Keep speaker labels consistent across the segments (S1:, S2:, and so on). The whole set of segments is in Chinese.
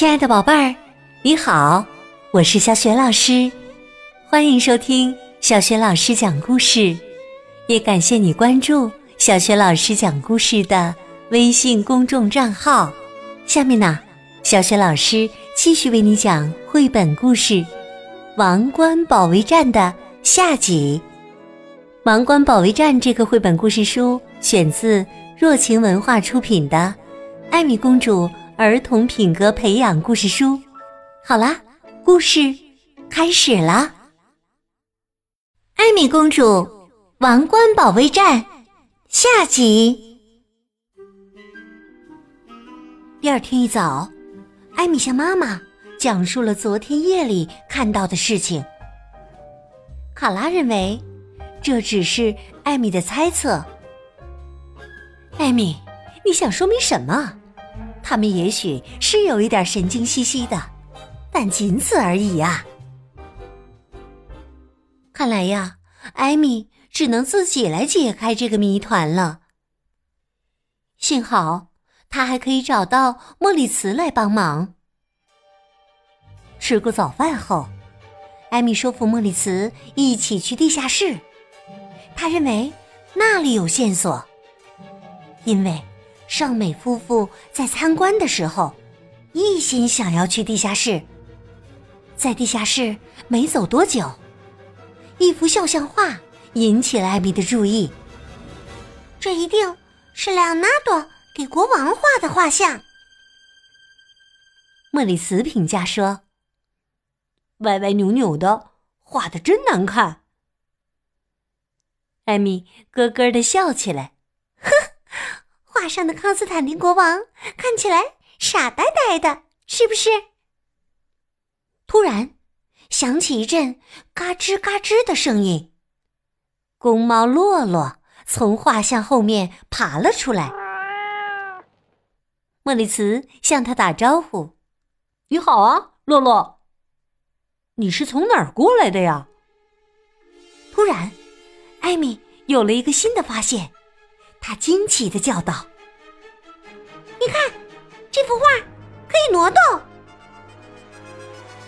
S1: 亲爱的宝贝儿，你好，我是小雪老师，欢迎收听小雪老师讲故事，也感谢你关注小雪老师讲故事的微信公众账号。下面呢，小雪老师继续为你讲绘本故事《王冠保卫战》的下集。《王冠保卫战》这个绘本故事书选自若晴文化出品的《艾米公主》。儿童品格培养故事书，好啦，故事开始啦！艾米公主王冠保卫战下集。第二天一早，艾米向妈妈讲述了昨天夜里看到的事情。卡拉认为这只是艾米的猜测。艾米，你想说明什么？他们也许是有一点神经兮兮的，但仅此而已呀。看来呀，艾米只能自己来解开这个谜团了。幸好他还可以找到莫里茨来帮忙。吃过早饭后，艾米说服莫里茨一起去地下室。他认为那里有线索，因为。尚美夫妇在参观的时候，一心想要去地下室。在地下室没走多久，一幅肖像画引起了艾米的注意。
S2: 这一定是莱昂纳多给国王画的画像。
S1: 莫里斯评价说：“歪歪扭扭的，画的真难看。”艾米咯咯的笑起来。
S2: 画上的康斯坦丁国王看起来傻呆呆的，是不是？
S1: 突然，响起一阵嘎吱嘎吱的声音。公猫洛洛从画像后面爬了出来。莫里茨向他打招呼：“
S3: 你好啊，洛洛。你是从哪儿过来的呀？”
S1: 突然，艾米有了一个新的发现，她惊奇的叫道。
S2: 你看，这幅画可以挪动。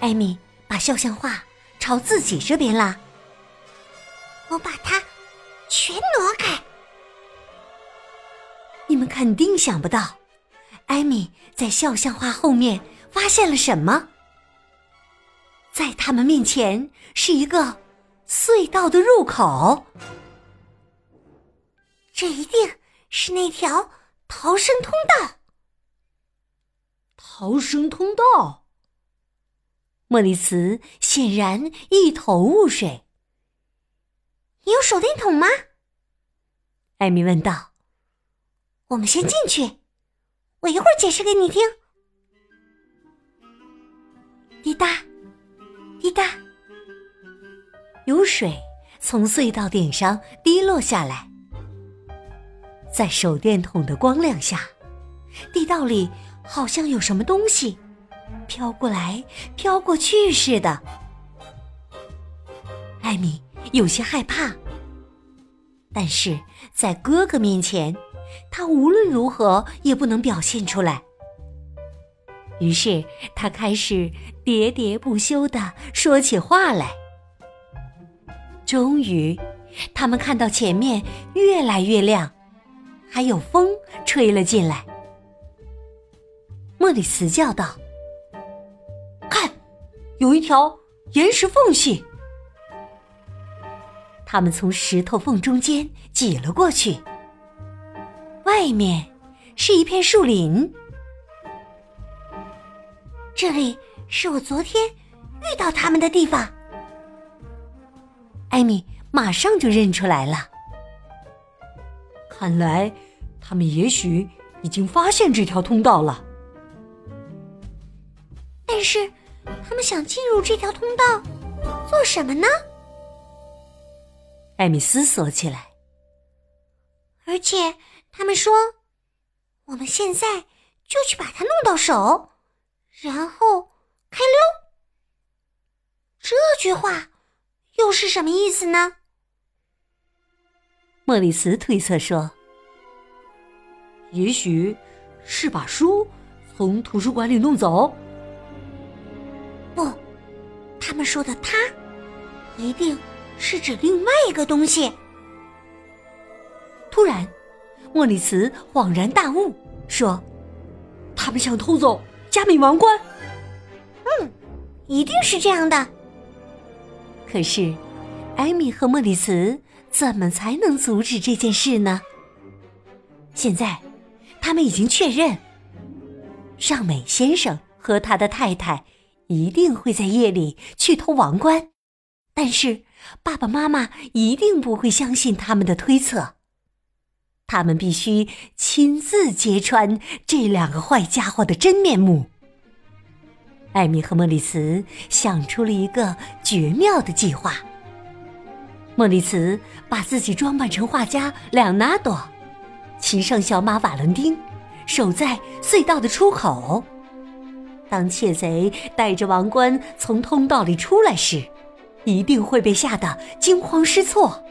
S1: 艾米把肖像画朝自己这边拉，
S2: 我把它全挪开。
S1: 你们肯定想不到，艾米在肖像画后面发现了什么。在他们面前是一个隧道的入口，
S2: 这一定是那条逃生通道。
S3: 逃生通道。
S1: 莫里茨显然一头雾水。
S2: 你有手电筒吗？
S1: 艾米问道。
S2: 我们先进去，我一会儿解释给你听。
S1: 滴答，滴答，有水从隧道顶上滴落下来，在手电筒的光亮下，地道里。好像有什么东西飘过来、飘过去似的。艾米有些害怕，但是在哥哥面前，他无论如何也不能表现出来。于是他开始喋喋不休的说起话来。终于，他们看到前面越来越亮，还有风吹了进来。莫里斯叫道：“
S3: 看，有一条岩石缝隙。”
S1: 他们从石头缝中间挤了过去。外面是一片树林。
S2: 这里是我昨天遇到他们的地方。
S1: 艾米马上就认出来了。
S3: 看来，他们也许已经发现这条通道了。
S2: 但是，他们想进入这条通道做什么呢？
S1: 艾米思索起来。
S2: 而且，他们说：“我们现在就去把它弄到手，然后开溜。”这句话又是什么意思呢？
S1: 莫里斯推测说：“
S3: 也许是把书从图书馆里弄走。”
S2: 他们说的“他”，一定是指另外一个东西。
S3: 突然，莫里茨恍然大悟，说：“他们想偷走加冕王冠。”
S2: 嗯，一定是这样的。
S1: 可是，艾米和莫里茨怎么才能阻止这件事呢？现在，他们已经确认，尚美先生和他的太太一定会在夜里去偷王冠，但是爸爸妈妈一定不会相信他们的推测。他们必须亲自揭穿这两个坏家伙的真面目。艾米和莫里茨想出了一个绝妙的计划。莫里茨把自己装扮成画家莱昂纳多。骑上小马瓦伦丁，守在隧道的出口。当窃贼带着王冠从通道里出来时，一定会被吓得惊慌失措。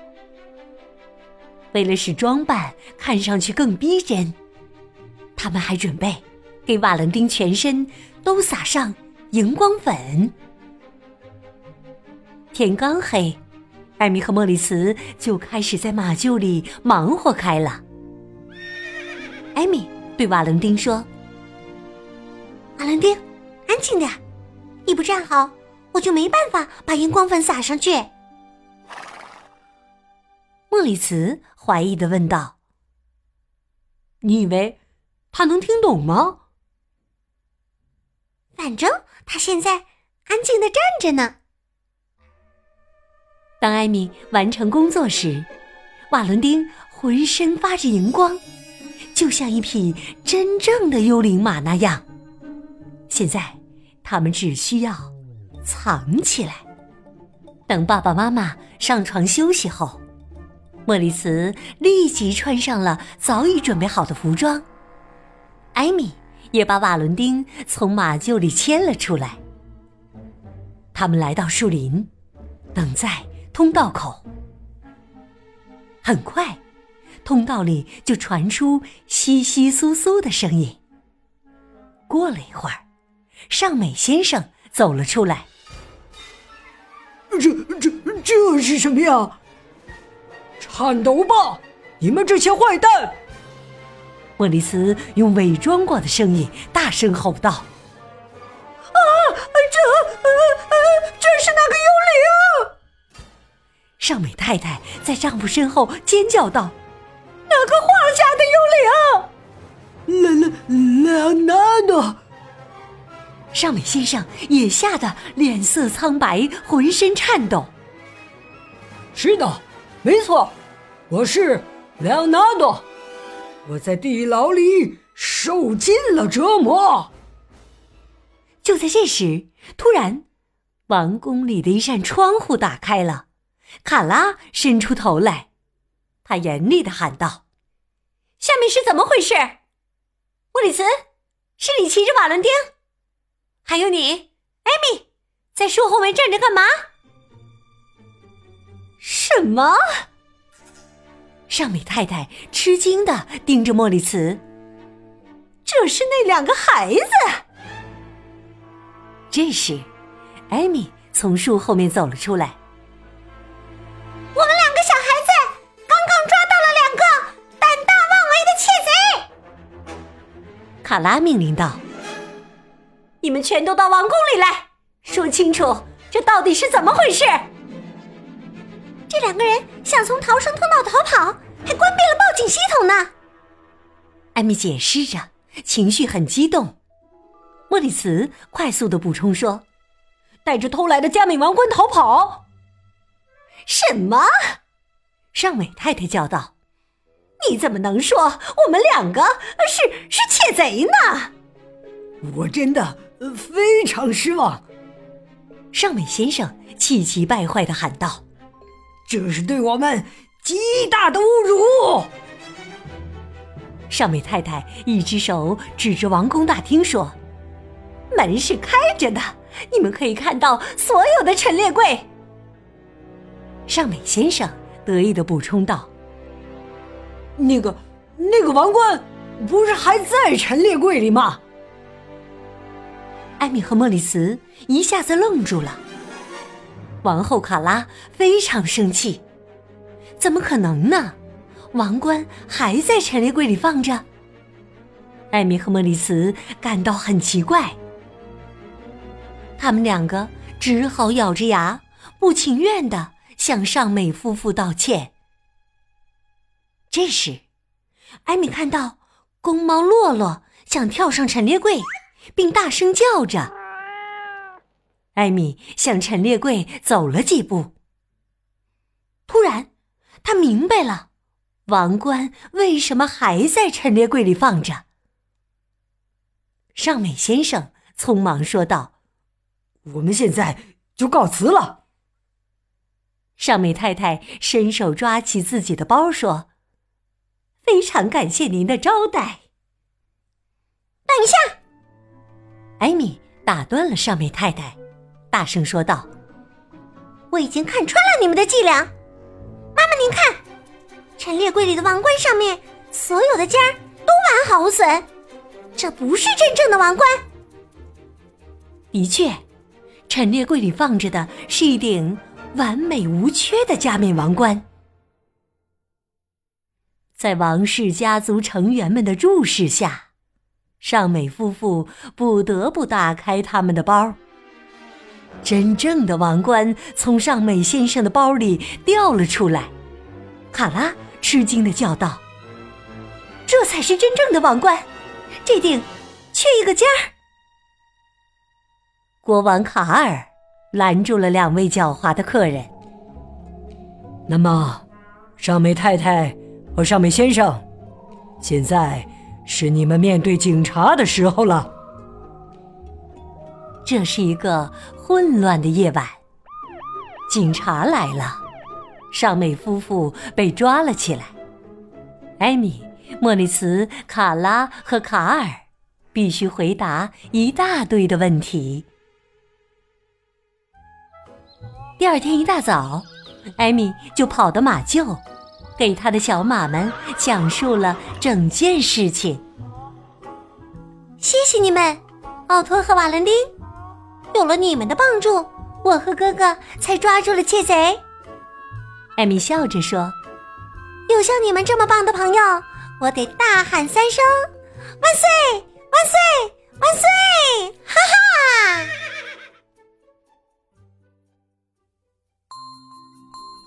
S1: 为了使装扮看上去更逼真，他们还准备给瓦伦丁全身都撒上荧光粉。天刚黑，艾米和莫里茨就开始在马厩里忙活开了。艾米对瓦伦丁说：“
S2: 瓦伦丁，安静点，你不站好，我就没办法把荧光粉撒上去。”
S1: 莫里茨怀疑的问道：“
S3: 你以为他能听懂吗？”
S2: 反正他现在安静的站着呢。
S1: 当艾米完成工作时，瓦伦丁浑身发着荧光。就像一匹真正的幽灵马那样。现在，他们只需要藏起来。等爸爸妈妈上床休息后，莫里茨立即穿上了早已准备好的服装。艾米也把瓦伦丁从马厩里牵了出来。他们来到树林，等在通道口。很快。通道里就传出窸窸窣窣的声音。过了一会儿，尚美先生走了出来。
S4: 这、这、这是什么呀？颤抖吧，你们这些坏蛋！
S1: 莫里斯用伪装过的声音大声吼道：“
S3: 啊，这、这是那个幽灵！”
S1: 尚美太太在丈夫身后尖叫道。
S3: 那个画
S4: 家的幽灵，莱莱莱昂纳多。
S1: 尚美先生也吓得脸色苍白，浑身颤抖。
S4: 是的，没错，我是莱昂纳多。我在地牢里受尽了折磨。
S1: 就在这时，突然，王宫里的一扇窗户打开了，卡拉伸出头来。他严厉的喊道：“
S2: 下面是怎么回事？莫里茨，是你骑着瓦伦丁？还有你，艾米，在树后面站着干嘛？”
S3: 什么？
S1: 尚美太太吃惊的盯着莫里茨。
S3: 这是那两个孩子。
S1: 这时，艾米从树后面走了出来。我们两个小孩子刚刚抓到了两个胆大妄为的窃贼卡拉命令道：“
S2: 你们全都到王宫里来，说清楚这到底是怎么回事。这两个人想从逃生通道逃跑，还关闭了报警系统呢。”
S1: 艾米解释着，情绪很激动。莫里茨快速的补充说：“
S3: 带着偷来的加冕王冠逃跑？
S2: 什么？”
S1: 尚美太太叫道。
S2: 你怎么能说我们两个是是窃贼呢？
S4: 我真的非常失望。
S1: 尚美先生气急败坏的喊道：“
S4: 这是对我们极大的侮辱！”
S1: 尚美太太一只手指着王宫大厅说：“
S2: 门是开着的，你们可以看到所有的陈列柜。”
S1: 尚美先生得意的补充道。
S4: 那个，那个王冠不是还在陈列柜里吗？
S1: 艾米和莫里茨一下子愣住了，王后卡拉非常生气，怎么可能呢？王冠还在陈列柜里放着。艾米和莫里茨感到很奇怪，他们两个只好咬着牙，不情愿的向尚美夫妇道歉。这时，艾米看到公猫洛洛想跳上陈列柜，并大声叫着。艾米向陈列柜走了几步，突然，他明白了，王冠为什么还在陈列柜里放着。尚美先生匆忙说道：“
S4: 我们现在就告辞了。”
S1: 尚美太太伸手抓起自己的包说：“非常感谢您的招待。”
S5: 等一下，
S1: 艾米打断了上面太太。大声说道：“
S5: 我已经看穿了你们的伎俩，妈妈，您看，陈列柜里的王冠上面所有的尖儿都完好无损，这不是真正的王冠。
S1: 的确，陈列柜里放着的是一顶完美无缺的加冕王冠。在王室家族成员们的注视下，尚美夫妇不得不打开他们的包。”真正的王冠从尚美先生的包里掉了出来，卡拉吃惊的叫道：“这才是真正的王冠，这顶缺一个尖儿。”国王卡尔拦住了两位狡猾的客人。
S4: 那么，尚美太太和尚美先生，现在是你们面对警察的时候了。
S1: 这是一个混乱的夜晚，警察来了，尚美夫妇被抓了起来。艾米、莫里茨、卡拉和卡尔必须回答一大堆的问题。第二天一大早，艾米就跑到马厩，给他的小马们讲述了整件事情。
S5: 谢谢你们，奥托和瓦伦丁。有了你们的帮助，我和哥哥才抓住了窃贼。
S1: 艾米笑着说：“
S5: 有像你们这么棒的朋友，我得大喊三声‘万岁，万岁，万岁！’哈哈！”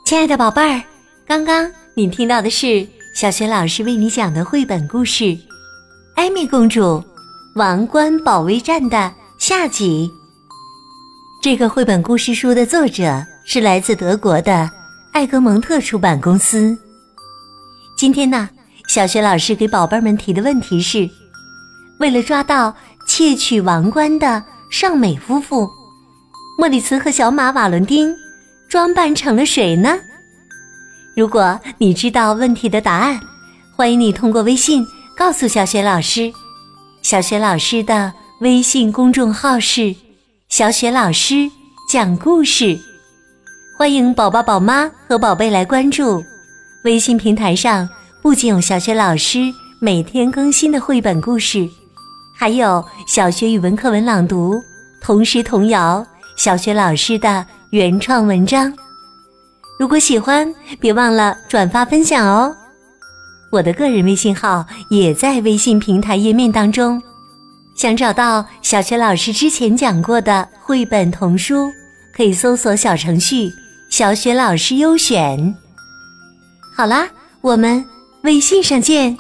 S6: 亲爱的宝贝儿，刚刚你听到的是小雪老师为你讲的绘本故事《艾米公主王冠保卫战》的下集。这个绘本故事书的作者是来自德国的艾格蒙特出版公司。今天呢，小学老师给宝贝们提的问题是：为了抓到窃取王冠的尚美夫妇，莫里茨和小马瓦伦丁装扮成了谁呢？如果你知道问题的答案，欢迎你通过微信告诉小雪老师。小雪老师的微信公众号是。小雪老师讲故事，欢迎宝宝、宝妈和宝贝来关注。微信平台上不仅有小雪老师每天更新的绘本故事，还有小学语文课文朗读、童诗童谣、小学老师的原创文章。如果喜欢，别忘了转发分享哦。我的个人微信号也在微信平台页面当中。想找到小学老师之前讲过的绘本童书，可以搜索小程序“小学老师优选”。好啦，我们微信上见。